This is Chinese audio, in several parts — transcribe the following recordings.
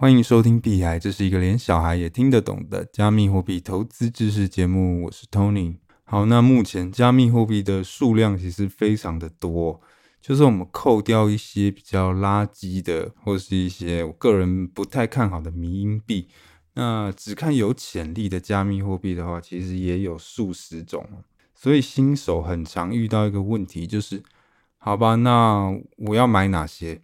欢迎收听币海，这是一个连小孩也听得懂的加密货币投资知识节目。我是 Tony。好，那目前加密货币的数量其实非常的多，就是我们扣掉一些比较垃圾的，或是一些我个人不太看好的迷因币，那只看有潜力的加密货币的话，其实也有数十种。所以新手很常遇到一个问题，就是好吧，那我要买哪些？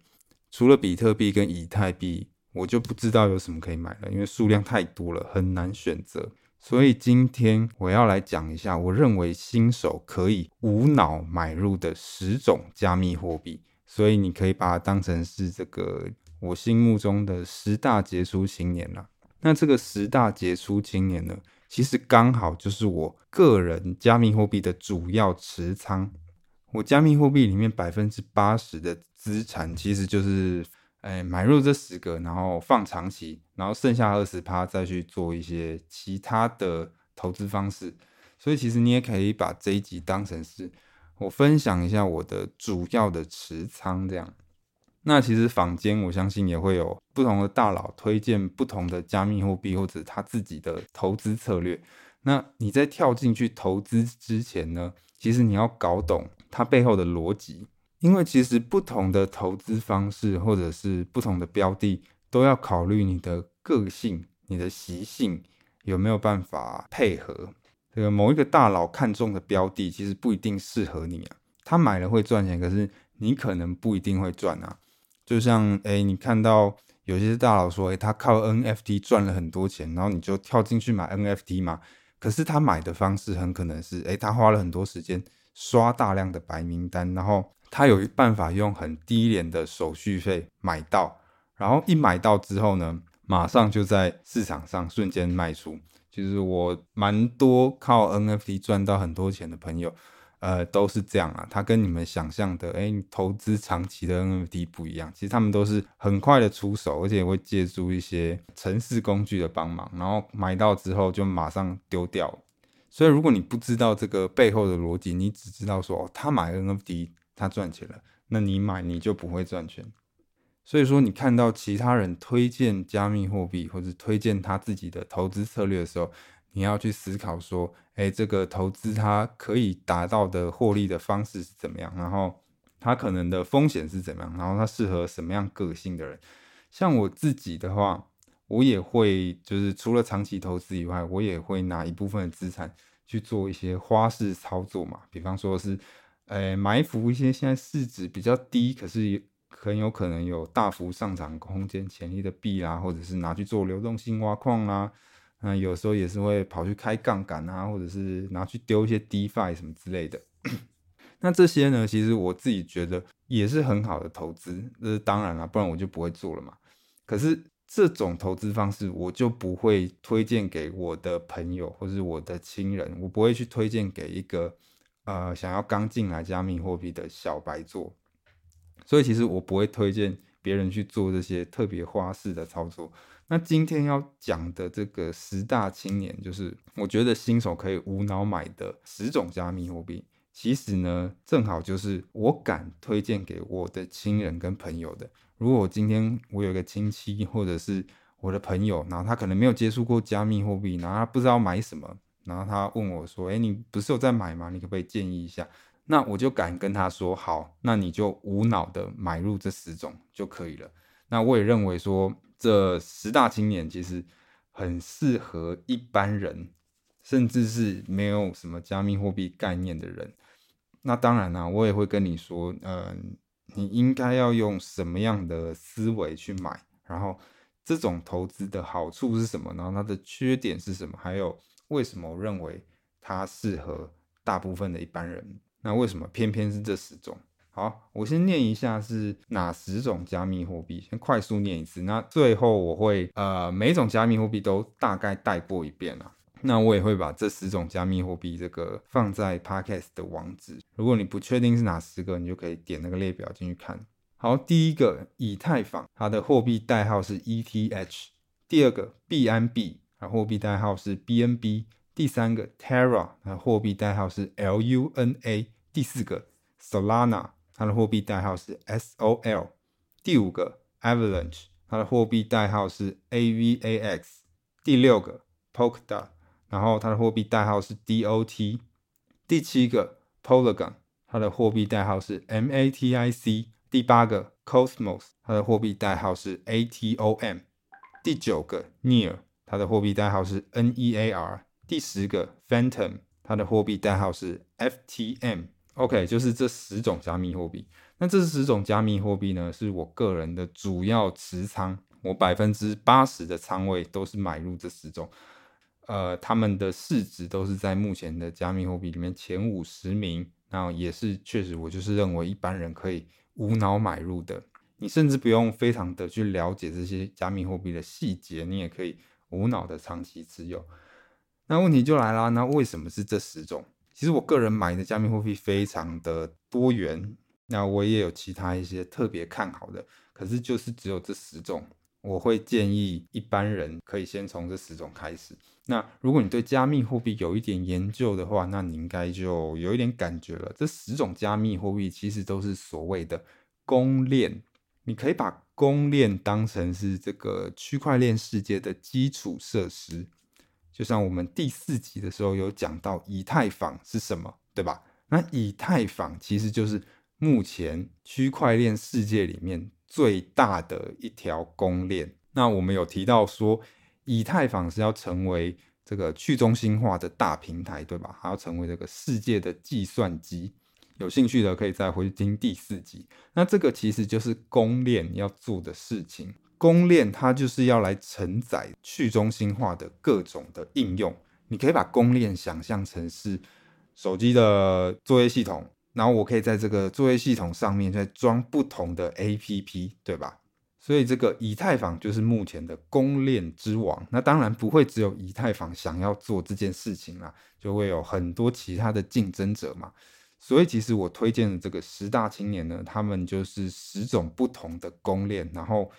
除了比特币跟以太币。我就不知道有什么可以买了，因为数量太多了，很难选择。所以今天我要来讲一下，我认为新手可以无脑买入的十种加密货币。所以你可以把它当成是这个我心目中的十大杰出青年了。那这个十大杰出青年呢，其实刚好就是我个人加密货币的主要持仓。我加密货币里面百分之八十的资产，其实就是。哎，买入这十个，然后放长期，然后剩下二十趴再去做一些其他的投资方式。所以其实你也可以把这一集当成是我分享一下我的主要的持仓这样。那其实坊间我相信也会有不同的大佬推荐不同的加密货币或者他自己的投资策略。那你在跳进去投资之前呢，其实你要搞懂它背后的逻辑。因为其实不同的投资方式，或者是不同的标的，都要考虑你的个性、你的习性有没有办法配合。这个某一个大佬看中的标的，其实不一定适合你啊。他买了会赚钱，可是你可能不一定会赚啊。就像诶，你看到有些大佬说，诶，他靠 NFT 赚了很多钱，然后你就跳进去买 NFT 嘛。可是他买的方式很可能是，诶，他花了很多时间刷大量的白名单，然后。他有一办法用很低廉的手续费买到，然后一买到之后呢，马上就在市场上瞬间卖出。其实我蛮多靠 NFT 赚到很多钱的朋友，呃，都是这样啊。他跟你们想象的，哎，投资长期的 NFT 不一样。其实他们都是很快的出手，而且会借助一些程式工具的帮忙，然后买到之后就马上丢掉。所以如果你不知道这个背后的逻辑，你只知道说，哦，他买 NFT。他赚钱了，那你买你就不会赚钱。所以说，你看到其他人推荐加密货币或者推荐他自己的投资策略的时候，你要去思考说，哎，这个投资它可以达到的获利的方式是怎么样？然后它可能的风险是怎么样？然后它适合什么样个性的人？像我自己的话，我也会就是除了长期投资以外，我也会拿一部分的资产去做一些花式操作嘛，比方说是。诶，埋伏一些现在市值比较低，可是很有可能有大幅上涨空间潜力的币啦，或者是拿去做流动性挖矿啦，那有时候也是会跑去开杠杆啊，或者是拿去丢一些 DeFi 什么之类的。那这些呢，其实我自己觉得也是很好的投资，这是当然啦，不然我就不会做了嘛。可是这种投资方式，我就不会推荐给我的朋友或是我的亲人，我不会去推荐给一个。呃，想要刚进来加密货币的小白做，所以其实我不会推荐别人去做这些特别花式的操作。那今天要讲的这个十大青年，就是我觉得新手可以无脑买的十种加密货币。其实呢，正好就是我敢推荐给我的亲人跟朋友的。如果我今天我有一个亲戚或者是我的朋友，然后他可能没有接触过加密货币，然后他不知道买什么。然后他问我说：“诶，你不是有在买吗？你可不可以建议一下？”那我就敢跟他说：“好，那你就无脑的买入这十种就可以了。”那我也认为说，这十大青年其实很适合一般人，甚至是没有什么加密货币概念的人。那当然啦，我也会跟你说，嗯，你应该要用什么样的思维去买，然后这种投资的好处是什么，然后它的缺点是什么，还有。为什么我认为它适合大部分的一般人？那为什么偏偏是这十种？好，我先念一下是哪十种加密货币，先快速念一次。那最后我会呃每种加密货币都大概带过一遍啊。那我也会把这十种加密货币这个放在 Podcast 的网址。如果你不确定是哪十个，你就可以点那个列表进去看。好，第一个以太坊，它的货币代号是 ETH。第二个币安币。它货币代号是 BNB，第三个 Terra，它的货币代号是 LUNA，第四个 Solana，它的货币代号是 SOL，第五个 Avalanche，它它的货币代号是 AVAX。第六个 Polkadot，然后它的货币代号是 DOT。第七个 Polygon，它的货币代号是 MATIC。第八个 Cosmos，它的货币代号是 ATOM。第九个 Near，它的货币代号是 NEAR。第十个 Phantom，它的货币代号是 FTM。OK，就是这十种加密货币。那这十种加密货币呢，是我个人的主要持仓，我百分之八十的仓位都是买入这十种。呃，他们的市值都是在目前的加密货币里面前五十名。然后也是确实，我就是认为一般人可以无脑买入的。你甚至不用非常的去了解这些加密货币的细节，你也可以无脑的长期持有。那问题就来了，那为什么是这十种？其实我个人买的加密货币非常的多元，那我也有其他一些特别看好的，可是就是只有这十种，我会建议一般人可以先从这十种开始。那如果你对加密货币有一点研究的话，那你应该就有一点感觉了。这十种加密货币其实都是所谓的公链，你可以把公链当成是这个区块链世界的基础设施。就像我们第四集的时候有讲到以太坊是什么，对吧？那以太坊其实就是目前区块链世界里面最大的一条公链。那我们有提到说，以太坊是要成为这个去中心化的大平台，对吧？还要成为这个世界的计算机。有兴趣的可以再回去听第四集。那这个其实就是公链要做的事情。公链它就是要来承载去中心化的各种的应用，你可以把公链想象成是手机的作业系统，然后我可以在这个作业系统上面再装不同的 APP，对吧？所以这个以太坊就是目前的公链之王。那当然不会只有以太坊想要做这件事情啦，就会有很多其他的竞争者嘛。所以其实我推荐的这个十大青年呢，他们就是十种不同的公链，然后。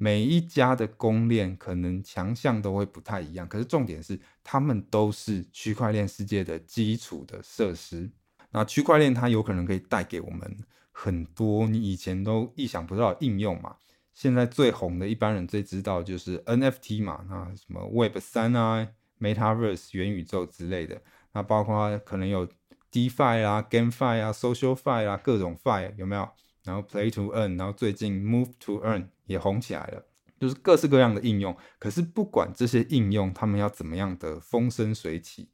每一家的公链可能强项都会不太一样，可是重点是，他们都是区块链世界的基础的设施。那区块链它有可能可以带给我们很多你以前都意想不到的应用嘛。现在最红的，一般人最知道就是 NFT 嘛，那什么 Web 三啊、Metaverse 元宇宙之类的，那包括可能有 DeFi 啊、GameFi 啊、SocialFi 啊，各种 Fi 有没有？然后 Play to Earn，然后最近 Move to Earn 也红起来了，就是各式各样的应用。可是不管这些应用，他们要怎么样的风生水起，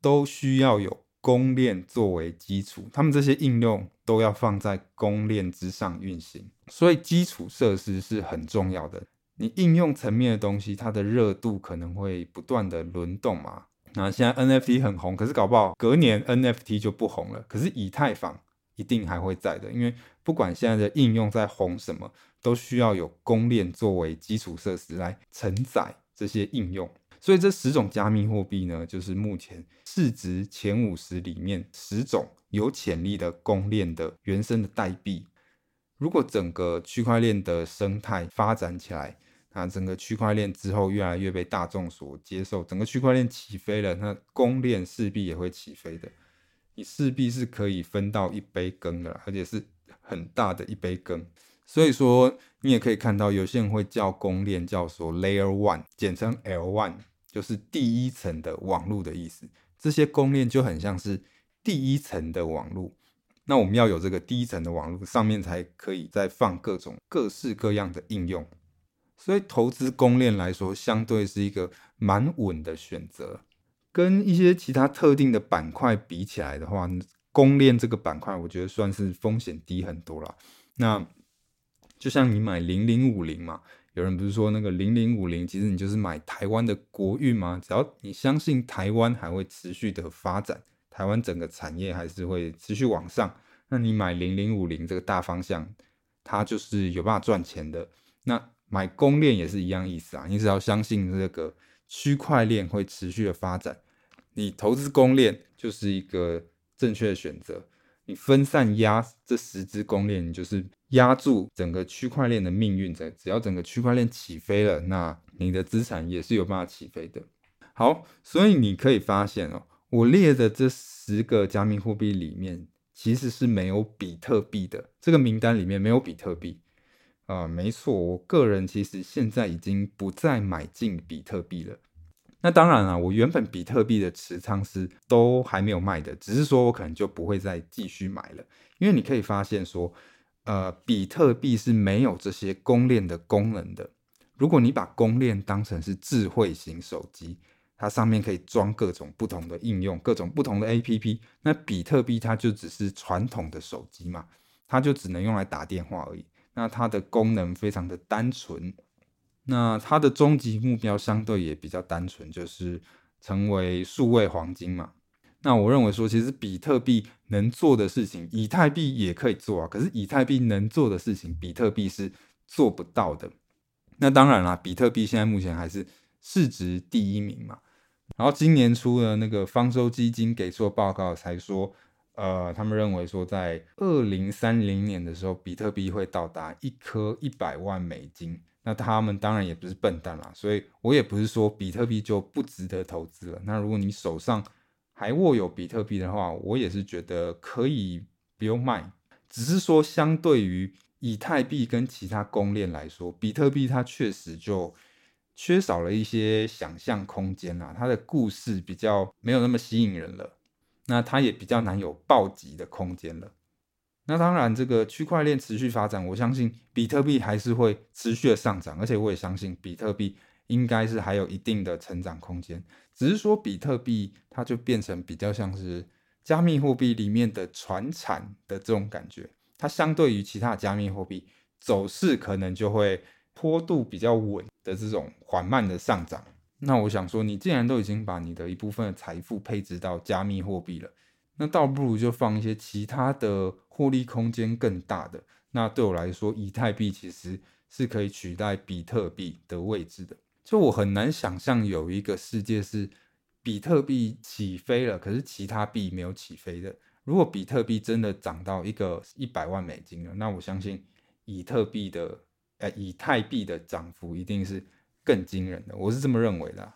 都需要有公链作为基础。他们这些应用都要放在公链之上运行，所以基础设施是很重要的。你应用层面的东西，它的热度可能会不断的轮动嘛。那现在 NFT 很红，可是搞不好隔年 NFT 就不红了。可是以太坊一定还会在的，因为不管现在的应用在红什么，都需要有公链作为基础设施来承载这些应用。所以这十种加密货币呢，就是目前市值前五十里面十种有潜力的公链的原生的代币。如果整个区块链的生态发展起来，那整个区块链之后越来越被大众所接受，整个区块链起飞了，那公链势必也会起飞的。你势必是可以分到一杯羹的，而且是很大的一杯羹。所以说，你也可以看到，有些人会叫公链叫做 Layer One，简称 L1，就是第一层的网络的意思。这些公链就很像是第一层的网络。那我们要有这个第一层的网络，上面才可以再放各种各式各样的应用。所以，投资公链来说，相对是一个蛮稳的选择。跟一些其他特定的板块比起来的话，公链这个板块，我觉得算是风险低很多了。那就像你买零零五零嘛，有人不是说那个零零五零，其实你就是买台湾的国运嘛。只要你相信台湾还会持续的发展，台湾整个产业还是会持续往上，那你买零零五零这个大方向，它就是有办法赚钱的。那买公链也是一样意思啊，你只要相信这个。区块链会持续的发展，你投资公链就是一个正确的选择。你分散压这十只公链，你就是压住整个区块链的命运。只只要整个区块链起飞了，那你的资产也是有办法起飞的。好，所以你可以发现哦，我列的这十个加密货币里面，其实是没有比特币的。这个名单里面没有比特币。呃，没错，我个人其实现在已经不再买进比特币了。那当然了，我原本比特币的持仓是都还没有卖的，只是说我可能就不会再继续买了，因为你可以发现说，呃，比特币是没有这些公链的功能的。如果你把公链当成是智慧型手机，它上面可以装各种不同的应用，各种不同的 APP，那比特币它就只是传统的手机嘛，它就只能用来打电话而已。那它的功能非常的单纯，那它的终极目标相对也比较单纯，就是成为数位黄金嘛。那我认为说，其实比特币能做的事情，以太币也可以做啊。可是以太币能做的事情，比特币是做不到的。那当然啦，比特币现在目前还是市值第一名嘛。然后今年初的那个方舟基金给出的报告才说。呃，他们认为说，在二零三零年的时候，比特币会到达一颗一百万美金。那他们当然也不是笨蛋啦，所以我也不是说比特币就不值得投资了。那如果你手上还握有比特币的话，我也是觉得可以不用卖。只是说，相对于以太币跟其他公链来说，比特币它确实就缺少了一些想象空间啦，它的故事比较没有那么吸引人了。那它也比较难有暴击的空间了。那当然，这个区块链持续发展，我相信比特币还是会持续的上涨，而且我也相信比特币应该是还有一定的成长空间。只是说，比特币它就变成比较像是加密货币里面的传产的这种感觉，它相对于其他加密货币走势可能就会坡度比较稳的这种缓慢的上涨。那我想说，你既然都已经把你的一部分的财富配置到加密货币了，那倒不如就放一些其他的获利空间更大的。那对我来说，以太币其实是可以取代比特币的位置的。就我很难想象有一个世界是比特币起飞了，可是其他币没有起飞的。如果比特币真的涨到一个一百万美金了，那我相信以特币的，呃，以太币的涨幅一定是。更惊人的，我是这么认为的。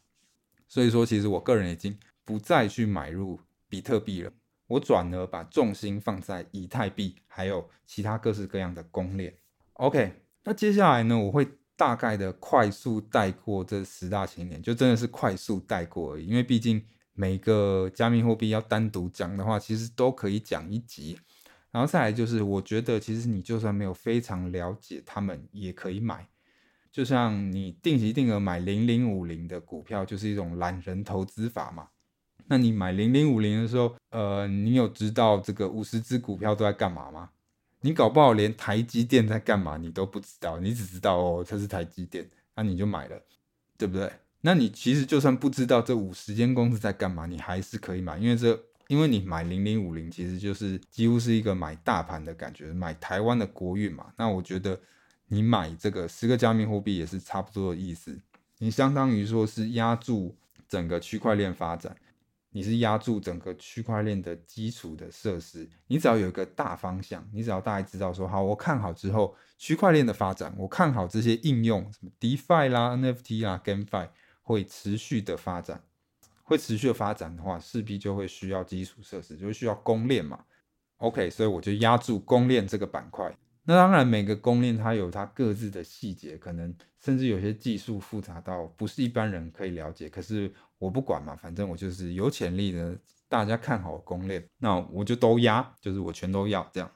所以说，其实我个人已经不再去买入比特币了，我转而把重心放在以太币，还有其他各式各样的公链。OK，那接下来呢，我会大概的快速带过这十大青年，就真的是快速带过而已，因为毕竟每个加密货币要单独讲的话，其实都可以讲一集。然后再来就是，我觉得其实你就算没有非常了解他们，也可以买。就像你定期定额买零零五零的股票，就是一种懒人投资法嘛。那你买零零五零的时候，呃，你有知道这个五十只股票都在干嘛吗？你搞不好连台积电在干嘛你都不知道，你只知道哦，它是台积电，那你就买了，对不对？那你其实就算不知道这五十间公司在干嘛，你还是可以买，因为这，因为你买零零五零其实就是几乎是一个买大盘的感觉，买台湾的国运嘛。那我觉得。你买这个十个加密货币也是差不多的意思，你相当于说是压住整个区块链发展，你是压住整个区块链的基础的设施。你只要有一个大方向，你只要大概知道说好，我看好之后区块链的发展，我看好这些应用，什么 DeFi 啦、NFT 啦、GameFi 会持续的发展，会持续的发展的话，势必就会需要基础设施，就需要公链嘛。OK，所以我就压住公链这个板块。那当然，每个公链它有它各自的细节，可能甚至有些技术复杂到不是一般人可以了解。可是我不管嘛，反正我就是有潜力的，大家看好公链，那我就都押，就是我全都要这样。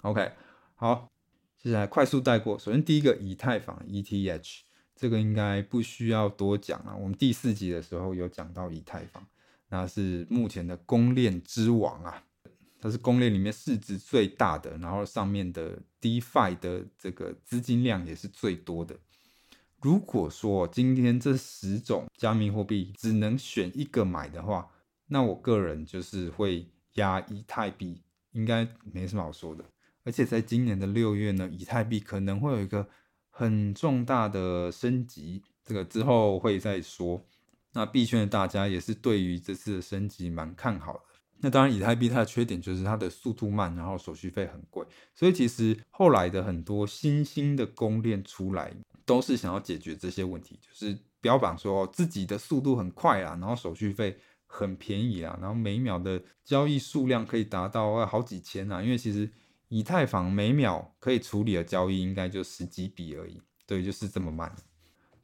OK，好，接下来快速带过。首先第一个以太坊 ETH，这个应该不需要多讲了，我们第四集的时候有讲到以太坊，那是目前的公链之王啊。它是公链里面市值最大的，然后上面的 DeFi 的这个资金量也是最多的。如果说今天这十种加密货币只能选一个买的话，那我个人就是会押以太币，应该没什么好说的。而且在今年的六月呢，以太币可能会有一个很重大的升级，这个之后会再说。那币圈的大家也是对于这次的升级蛮看好的。那当然，以太币它的缺点就是它的速度慢，然后手续费很贵。所以其实后来的很多新兴的公链出来，都是想要解决这些问题，就是标榜说自己的速度很快啊，然后手续费很便宜啊，然后每秒的交易数量可以达到好几千啊。因为其实以太坊每秒可以处理的交易应该就十几笔而已，对，就是这么慢。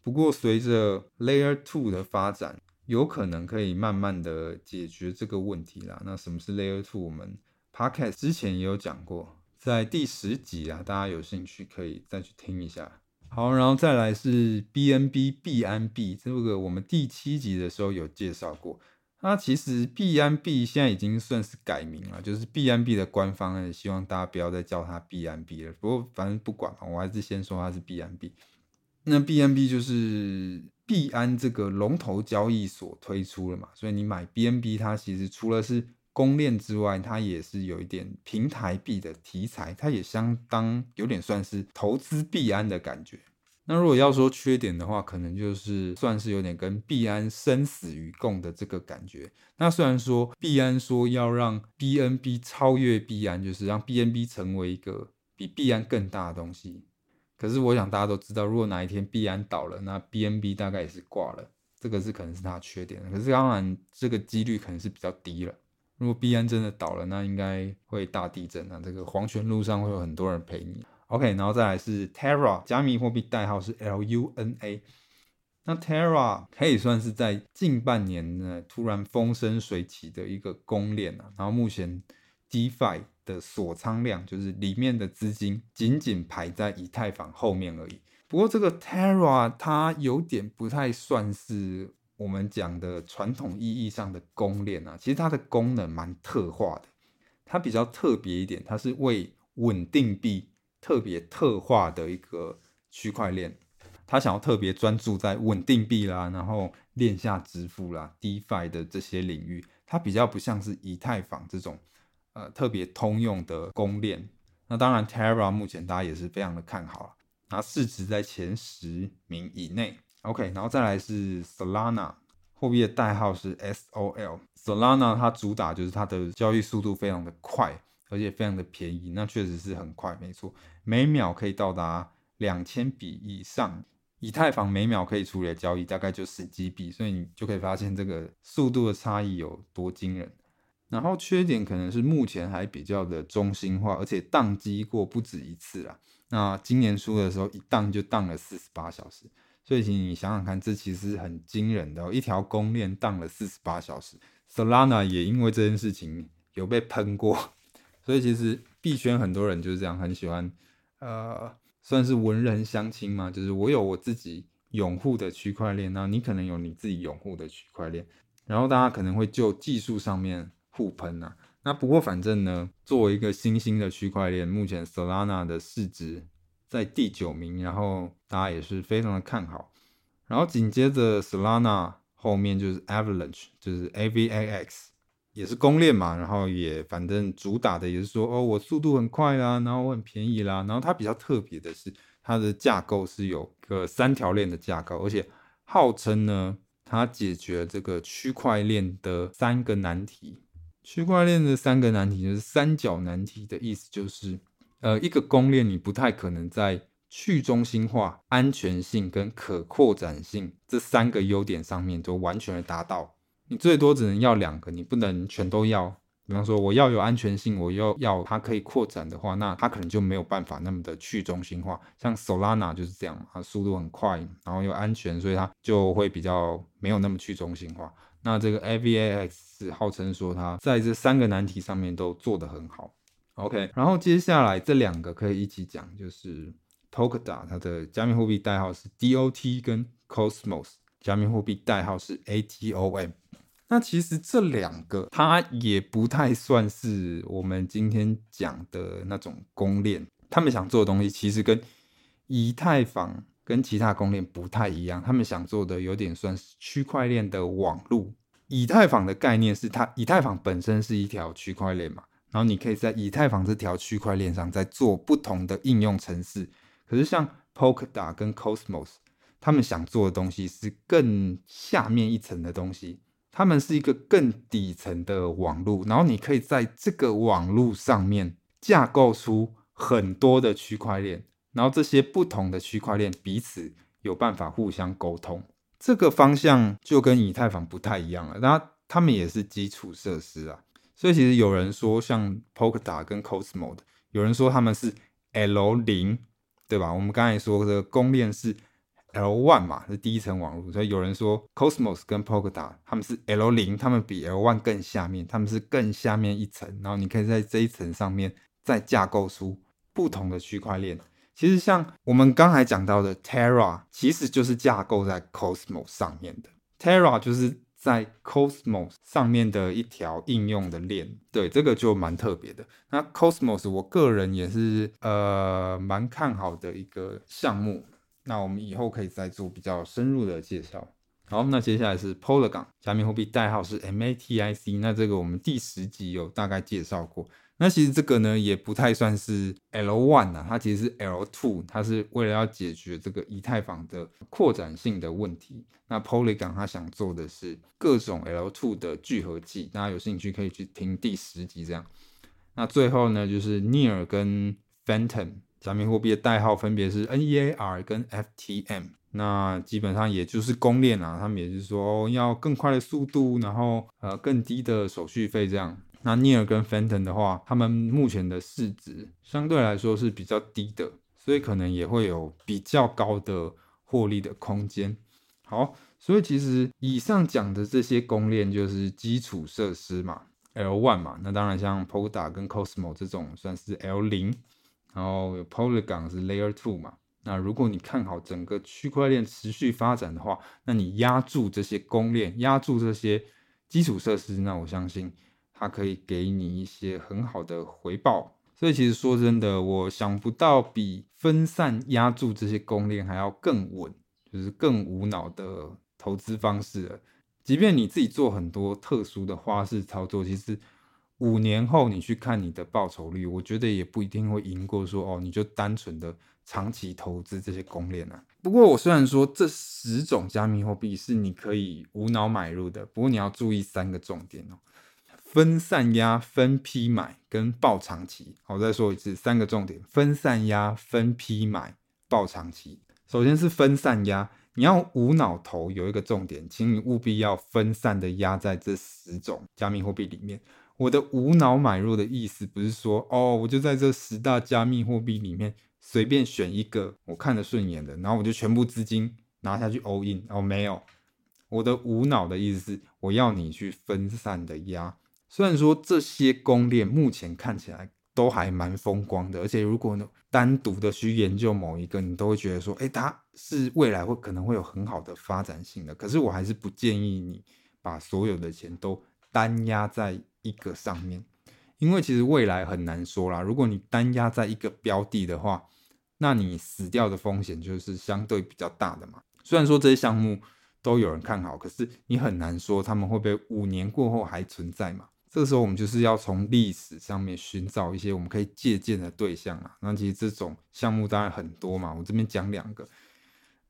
不过随着 Layer Two 的发展，有可能可以慢慢的解决这个问题啦。那什么是 Layer Two？我们 Podcast 之前也有讲过，在第十集啊，大家有兴趣可以再去听一下。好，然后再来是 BNB 币安币，这个我们第七集的时候有介绍过。那其实币安币现在已经算是改名了，就是币安币的官方呢，希望大家不要再叫它币安币了。不过反正不管嘛，我还是先说它是币安币。那 BNB 就是币安这个龙头交易所推出了嘛，所以你买 BNB，它其实除了是公链之外，它也是有一点平台币的题材，它也相当有点算是投资币安的感觉。那如果要说缺点的话，可能就是算是有点跟币安生死与共的这个感觉。那虽然说币安说要让 BNB 超越币安，就是让 BNB 成为一个比币安更大的东西，可是我想大家都知道，如果哪一天币安倒了，那 BNB 大概也是挂了。这个是可能是它的缺点，可是当然这个几率可能是比较低了。如果币安真的倒了，那应该会大地震啊！这个黄泉路上会有很多人陪你。OK，然后再来是 Terra，加密货币代号是 LUNA。那 Terra 可以算是在近半年呢突然风生水起的一个公链啊。然后目前 DeFi 的锁仓量就是里面的资金仅仅排在以太坊后面而已。不过这个 Terra 它有点不太算是。我们讲的传统意义上的公链啊，其实它的功能蛮特化的，它比较特别一点，它是为稳定币特别特化的一个区块链，它想要特别专注在稳定币啦，然后链下支付啦、DeFi 的这些领域，它比较不像是以太坊这种呃特别通用的公链。那当然，Terra 目前大家也是非常的看好，它市值在前十名以内。OK，然后再来是 Solana，货币的代号是 SOL。Solana 它主打就是它的交易速度非常的快，而且非常的便宜，那确实是很快，没错，每秒可以到达两千笔以上。以太坊每秒可以处理的交易大概就十几笔，所以你就可以发现这个速度的差异有多惊人。然后缺点可能是目前还比较的中心化，而且宕机过不止一次啦。那今年初的时候一宕就宕了四十八小时。所以，请你想想看，这其实很惊人的，一条公链宕了四十八小时。Solana 也因为这件事情有被喷过，所以其实币圈很多人就是这样，很喜欢，呃，算是文人相轻嘛，就是我有我自己拥护的区块链，然后你可能有你自己拥护的区块链，然后大家可能会就技术上面互喷啊。那不过反正呢，作为一个新兴的区块链，目前 Solana 的市值。在第九名，然后大家也是非常的看好，然后紧接着 Solana 后面就是 Avalanche，就是 AVAX，也是公链嘛，然后也反正主打的也是说哦，我速度很快啦，然后我很便宜啦，然后它比较特别的是它的架构是有个三条链的架构，而且号称呢，它解决这个区块链的三个难题。区块链的三个难题就是三角难题的意思就是。呃，一个公链你不太可能在去中心化、安全性跟可扩展性这三个优点上面都完全的达到，你最多只能要两个，你不能全都要。比方说，我要有安全性，我又要它可以扩展的话，那它可能就没有办法那么的去中心化。像 Solana 就是这样，它速度很快，然后又安全，所以它就会比较没有那么去中心化。那这个 AVAX 是号称说他在这三个难题上面都做得很好。OK，然后接下来这两个可以一起讲，就是 Polkadot 它的加密货币代号是 DOT，跟 Cosmos 加密货币代号是 ATOM。那其实这两个它也不太算是我们今天讲的那种公链，他们想做的东西其实跟以太坊跟其他公链不太一样，他们想做的有点算是区块链的网路。以太坊的概念是它，以太坊本身是一条区块链嘛。然后你可以在以太坊这条区块链上再做不同的应用程式。可是像 Polkadot 跟 Cosmos，他们想做的东西是更下面一层的东西，他们是一个更底层的网络。然后你可以在这个网络上面架构出很多的区块链，然后这些不同的区块链彼此有办法互相沟通。这个方向就跟以太坊不太一样了。那他们也是基础设施啊。所以其实有人说，像 Polkadot 跟 Cosmos 有人说他们是 L 零，对吧？我们刚才说的公链是 L one 嘛，是第一层网络，所以有人说 Cosmos 跟 Polkadot 他们是 L 零，他们比 L one 更下面，他们是更下面一层，然后你可以在这一层上面再架构出不同的区块链。其实像我们刚才讲到的 Terra，其实就是架构在 Cosmos 上面的。Terra 就是在 Cosmos 上面的一条应用的链，对，这个就蛮特别的。那 Cosmos 我个人也是呃蛮看好的一个项目。那我们以后可以再做比较深入的介绍。好，那接下来是 Polygon 加密货币代号是 MATIC，那这个我们第十集有大概介绍过。那其实这个呢也不太算是 L1 啊，它其实是 L2，它是为了要解决这个以太坊的扩展性的问题。那 Polygon 它想做的是各种 L2 的聚合剂，大家有兴趣可以去听第十集这样。那最后呢就是 Near 跟 Phantom 加密货币的代号分别是 NEAR 跟 FTM，那基本上也就是公链啊，他们也就是说、要更快的速度，然后呃更低的手续费这样。那 Near 跟 Fenton 的话，他们目前的市值相对来说是比较低的，所以可能也会有比较高的获利的空间。好，所以其实以上讲的这些公链就是基础设施嘛，L1 嘛。那当然像 p o d a 跟 Cosmo 这种算是 L0，然后有 Polygon 是 Layer 2嘛。那如果你看好整个区块链持续发展的话，那你压住这些公链，压住这些基础设施，那我相信。它可以给你一些很好的回报，所以其实说真的，我想不到比分散压注这些公链还要更稳，就是更无脑的投资方式了。即便你自己做很多特殊的花式操作，其实五年后你去看你的报酬率，我觉得也不一定会赢过说哦，你就单纯的长期投资这些公链啊。不过我虽然说这十种加密货币是你可以无脑买入的，不过你要注意三个重点哦。分散压、分批买跟抱长期，好，我再说一次，三个重点：分散压、分批买、抱长期。首先是分散压，你要无脑投，有一个重点，请你务必要分散的压在这十种加密货币里面。我的无脑买入的意思不是说，哦，我就在这十大加密货币里面随便选一个我看得顺眼的，然后我就全部资金拿下去 all in。哦，没有，我的无脑的意思是，我要你去分散的压。虽然说这些公链目前看起来都还蛮风光的，而且如果呢单独的去研究某一个，你都会觉得说，哎，它是未来会可能会有很好的发展性的。可是我还是不建议你把所有的钱都单押在一个上面，因为其实未来很难说啦。如果你单押在一个标的的话，那你死掉的风险就是相对比较大的嘛。虽然说这些项目都有人看好，可是你很难说他们会不会五年过后还存在嘛。这个时候，我们就是要从历史上面寻找一些我们可以借鉴的对象啊。那其实这种项目当然很多嘛，我这边讲两个。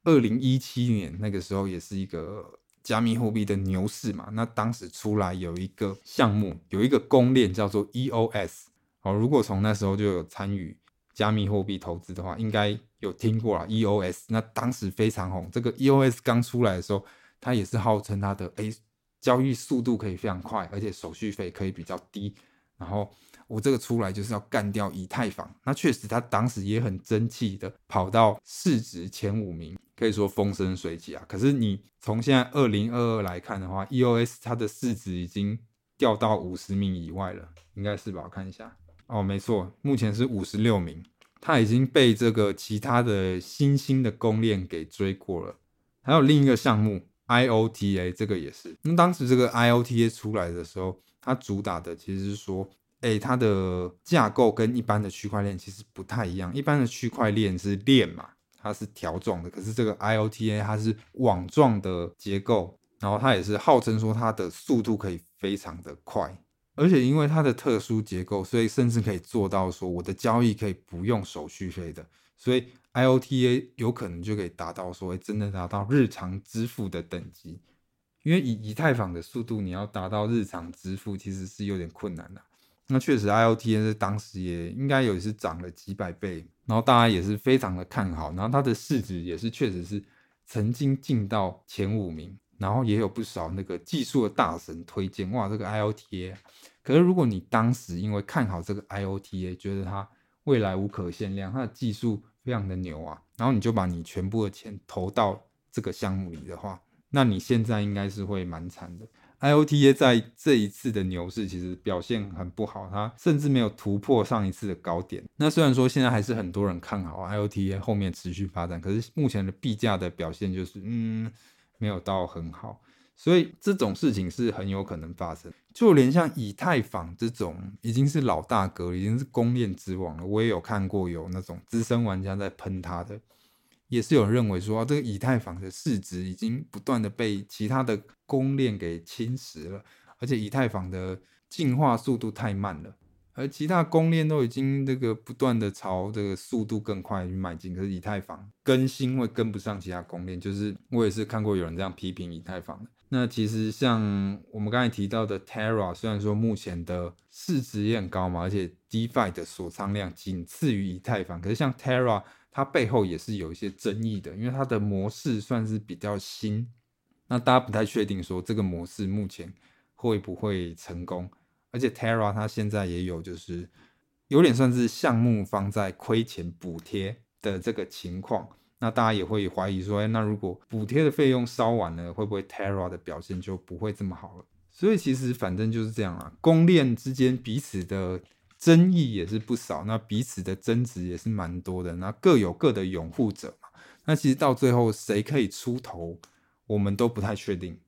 二零一七年那个时候也是一个加密货币的牛市嘛。那当时出来有一个项目，有一个公链叫做 EOS。好，如果从那时候就有参与加密货币投资的话，应该有听过啦 EOS。那当时非常红。这个 EOS 刚出来的时候，它也是号称它的 A。交易速度可以非常快，而且手续费可以比较低。然后我这个出来就是要干掉以太坊。那确实，他当时也很争气的跑到市值前五名，可以说风生水起啊。可是你从现在二零二二来看的话，EOS 它的市值已经掉到五十名以外了，应该是吧？我看一下，哦，没错，目前是五十六名。它已经被这个其他的新兴的公链给追过了。还有另一个项目。IOTA 这个也是，那当时这个 IOTA 出来的时候，它主打的其实是说，哎，它的架构跟一般的区块链其实不太一样。一般的区块链是链嘛，它是条状的，可是这个 IOTA 它是网状的结构，然后它也是号称说它的速度可以非常的快，而且因为它的特殊结构，所以甚至可以做到说我的交易可以不用手续费的，所以。IOTA 有可能就可以达到所谓，真的达到日常支付的等级，因为以以太坊的速度，你要达到日常支付其实是有点困难的。那确实，IOTA 在当时也应该有是涨了几百倍，然后大家也是非常的看好，然后它的市值也是确实是曾经进到前五名，然后也有不少那个技术的大神推荐，哇，这个 IOTA。可是如果你当时因为看好这个 IOTA，觉得它未来无可限量，它的技术非常的牛啊，然后你就把你全部的钱投到这个项目里的话，那你现在应该是会蛮惨的。IOTA 在这一次的牛市其实表现很不好，它甚至没有突破上一次的高点。那虽然说现在还是很多人看好 IOTA 后面持续发展，可是目前的币价的表现就是嗯，没有到很好。所以这种事情是很有可能发生，就连像以太坊这种已经是老大哥，已经是公链之王了。我也有看过有那种资深玩家在喷他的，也是有认为说啊，这个以太坊的市值已经不断的被其他的公链给侵蚀了，而且以太坊的进化速度太慢了。而其他公链都已经这个不断的朝这个速度更快去迈进，可是以太坊更新会跟不上其他公链，就是我也是看过有人这样批评以太坊的。那其实像我们刚才提到的 Terra，虽然说目前的市值也很高嘛，而且 DeFi 的锁仓量仅次于以太坊，可是像 Terra 它背后也是有一些争议的，因为它的模式算是比较新，那大家不太确定说这个模式目前会不会成功。而且 Terra 它现在也有，就是有点算是项目方在亏钱补贴的这个情况，那大家也会怀疑说，哎，那如果补贴的费用烧完了，会不会 Terra 的表现就不会这么好了？所以其实反正就是这样啊，公链之间彼此的争议也是不少，那彼此的争执也是蛮多的，那各有各的拥护者嘛，那其实到最后谁可以出头，我们都不太确定。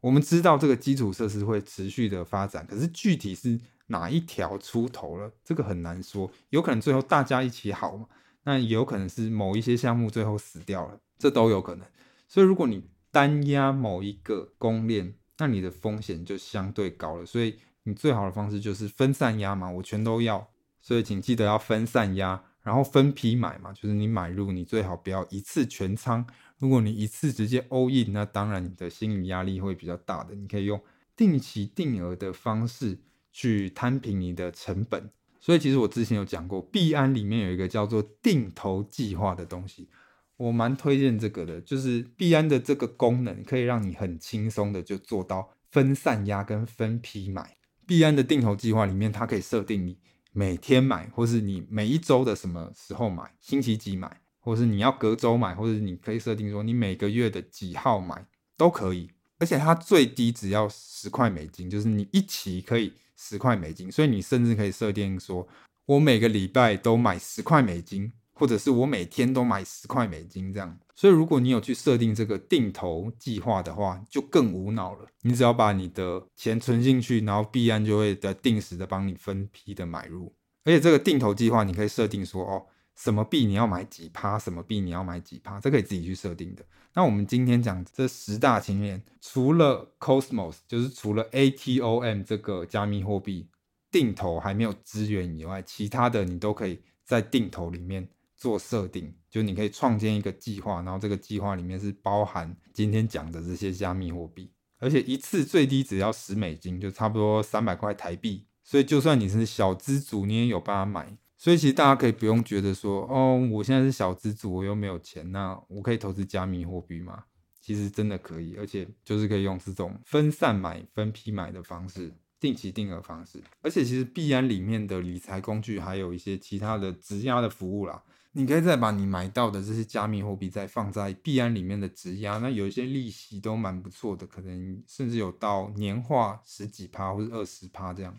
我们知道这个基础设施会持续的发展，可是具体是哪一条出头了，这个很难说。有可能最后大家一起好嘛，那也有可能是某一些项目最后死掉了，这都有可能。所以如果你单押某一个公链，那你的风险就相对高了。所以你最好的方式就是分散押嘛，我全都要。所以请记得要分散押，然后分批买嘛，就是你买入你最好不要一次全仓。如果你一次直接 all in，那当然你的心理压力会比较大的。你可以用定期定额的方式去摊平你的成本。所以其实我之前有讲过，币安里面有一个叫做定投计划的东西，我蛮推荐这个的。就是币安的这个功能可以让你很轻松的就做到分散压跟分批买。币安的定投计划里面，它可以设定你每天买，或是你每一周的什么时候买，星期几买。或是你要隔周买，或者你可以设定说你每个月的几号买都可以，而且它最低只要十块美金，就是你一期可以十块美金，所以你甚至可以设定说我每个礼拜都买十块美金，或者是我每天都买十块美金这样。所以如果你有去设定这个定投计划的话，就更无脑了。你只要把你的钱存进去，然后币安就会在定时的帮你分批的买入，而且这个定投计划你可以设定说哦。什么币你要买几趴？什么币你要买几趴？这可以自己去设定的。那我们今天讲这十大情缘，除了 Cosmos，就是除了 ATOM 这个加密货币定投还没有支援以外，其他的你都可以在定投里面做设定。就你可以创建一个计划，然后这个计划里面是包含今天讲的这些加密货币，而且一次最低只要十美金，就差不多三百块台币。所以就算你是小资族，你也有办法买。所以其实大家可以不用觉得说，哦，我现在是小资主，我又没有钱，那我可以投资加密货币吗？其实真的可以，而且就是可以用这种分散买、分批买的方式，定期定额方式。而且其实币安里面的理财工具还有一些其他的质押的服务啦，你可以再把你买到的这些加密货币再放在币安里面的质押，那有一些利息都蛮不错的，可能甚至有到年化十几趴或者二十趴这样。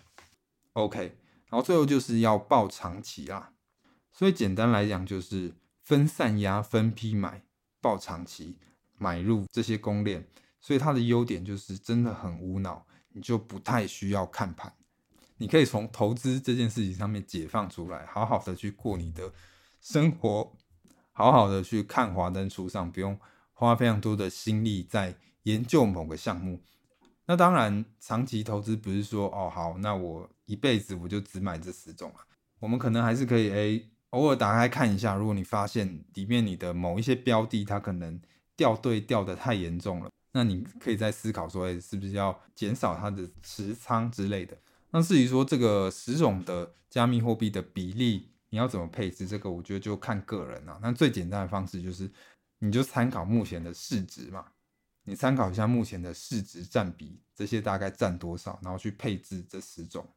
OK。然后最后就是要抱长期啦，所以简单来讲就是分散压、分批买、抱长期买入这些公链，所以它的优点就是真的很无脑，你就不太需要看盘，你可以从投资这件事情上面解放出来，好好的去过你的生活，好好的去看华灯初上，不用花非常多的心力在研究某个项目。那当然，长期投资不是说哦好，那我一辈子我就只买这十种啊。我们可能还是可以诶，偶尔打开看一下。如果你发现里面你的某一些标的它可能掉队掉得太严重了，那你可以再思考说，诶，是不是要减少它的持仓之类的。那至于说这个十种的加密货币的比例，你要怎么配置？这个我觉得就看个人啊。那最简单的方式就是，你就参考目前的市值嘛。你参考一下目前的市值占比，这些大概占多少，然后去配置这十种。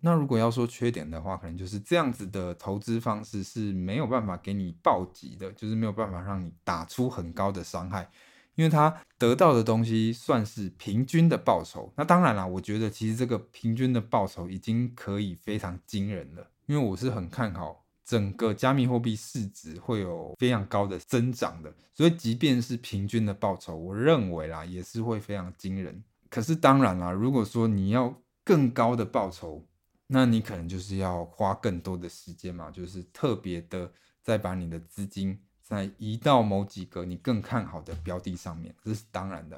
那如果要说缺点的话，可能就是这样子的投资方式是没有办法给你暴击的，就是没有办法让你打出很高的伤害，因为它得到的东西算是平均的报酬。那当然啦，我觉得其实这个平均的报酬已经可以非常惊人了，因为我是很看好整个加密货币市值会有非常高的增长的，所以即便是平均的报酬，我认为啦也是会非常惊人。可是当然啦，如果说你要更高的报酬，那你可能就是要花更多的时间嘛，就是特别的再把你的资金再移到某几个你更看好的标的上面，这是当然的，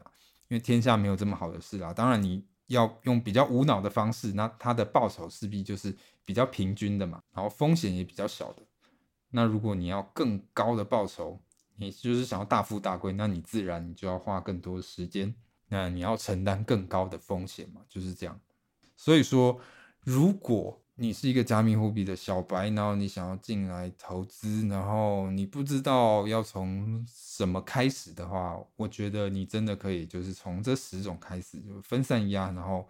因为天下没有这么好的事啦。当然你要用比较无脑的方式，那它的报酬势必就是比较平均的嘛，然后风险也比较小的。那如果你要更高的报酬，你就是想要大富大贵，那你自然你就要花更多时间，那你要承担更高的风险嘛，就是这样。所以说。如果你是一个加密货币的小白，然后你想要进来投资，然后你不知道要从什么开始的话，我觉得你真的可以就是从这十种开始，就分散压，然后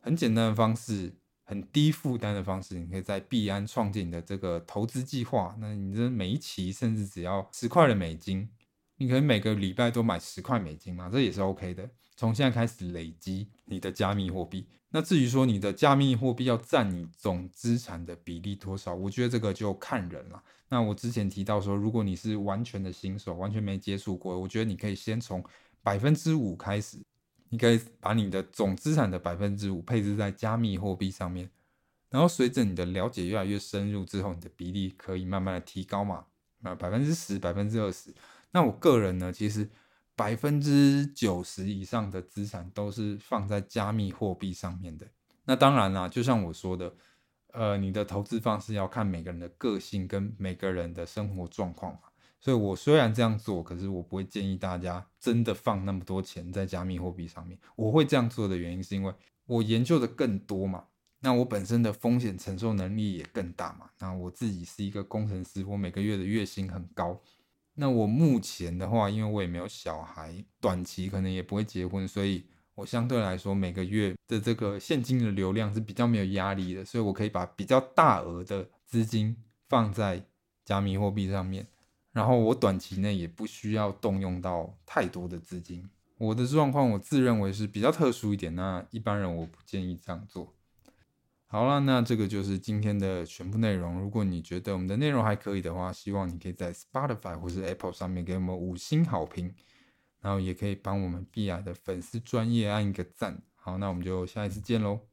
很简单的方式，很低负担的方式，你可以在币安创建你的这个投资计划。那你这每一期甚至只要十块的美金，你可以每个礼拜都买十块美金嘛，这也是 OK 的。从现在开始累积你的加密货币。那至于说你的加密货币要占你总资产的比例多少，我觉得这个就看人了。那我之前提到说，如果你是完全的新手，完全没接触过，我觉得你可以先从百分之五开始，你可以把你的总资产的百分之五配置在加密货币上面，然后随着你的了解越来越深入之后，你的比例可以慢慢的提高嘛，那百分之十、百分之二十。那我个人呢，其实。百分之九十以上的资产都是放在加密货币上面的。那当然啦，就像我说的，呃，你的投资方式要看每个人的个性跟每个人的生活状况嘛。所以我虽然这样做，可是我不会建议大家真的放那么多钱在加密货币上面。我会这样做的原因是因为我研究的更多嘛，那我本身的风险承受能力也更大嘛。那我自己是一个工程师，我每个月的月薪很高。那我目前的话，因为我也没有小孩，短期可能也不会结婚，所以我相对来说每个月的这个现金的流量是比较没有压力的，所以我可以把比较大额的资金放在加密货币上面，然后我短期内也不需要动用到太多的资金。我的状况我自认为是比较特殊一点，那一般人我不建议这样做。好了，那这个就是今天的全部内容。如果你觉得我们的内容还可以的话，希望你可以在 Spotify 或是 Apple 上面给我们五星好评，然后也可以帮我们币海的粉丝专业按一个赞。好，那我们就下一次见喽。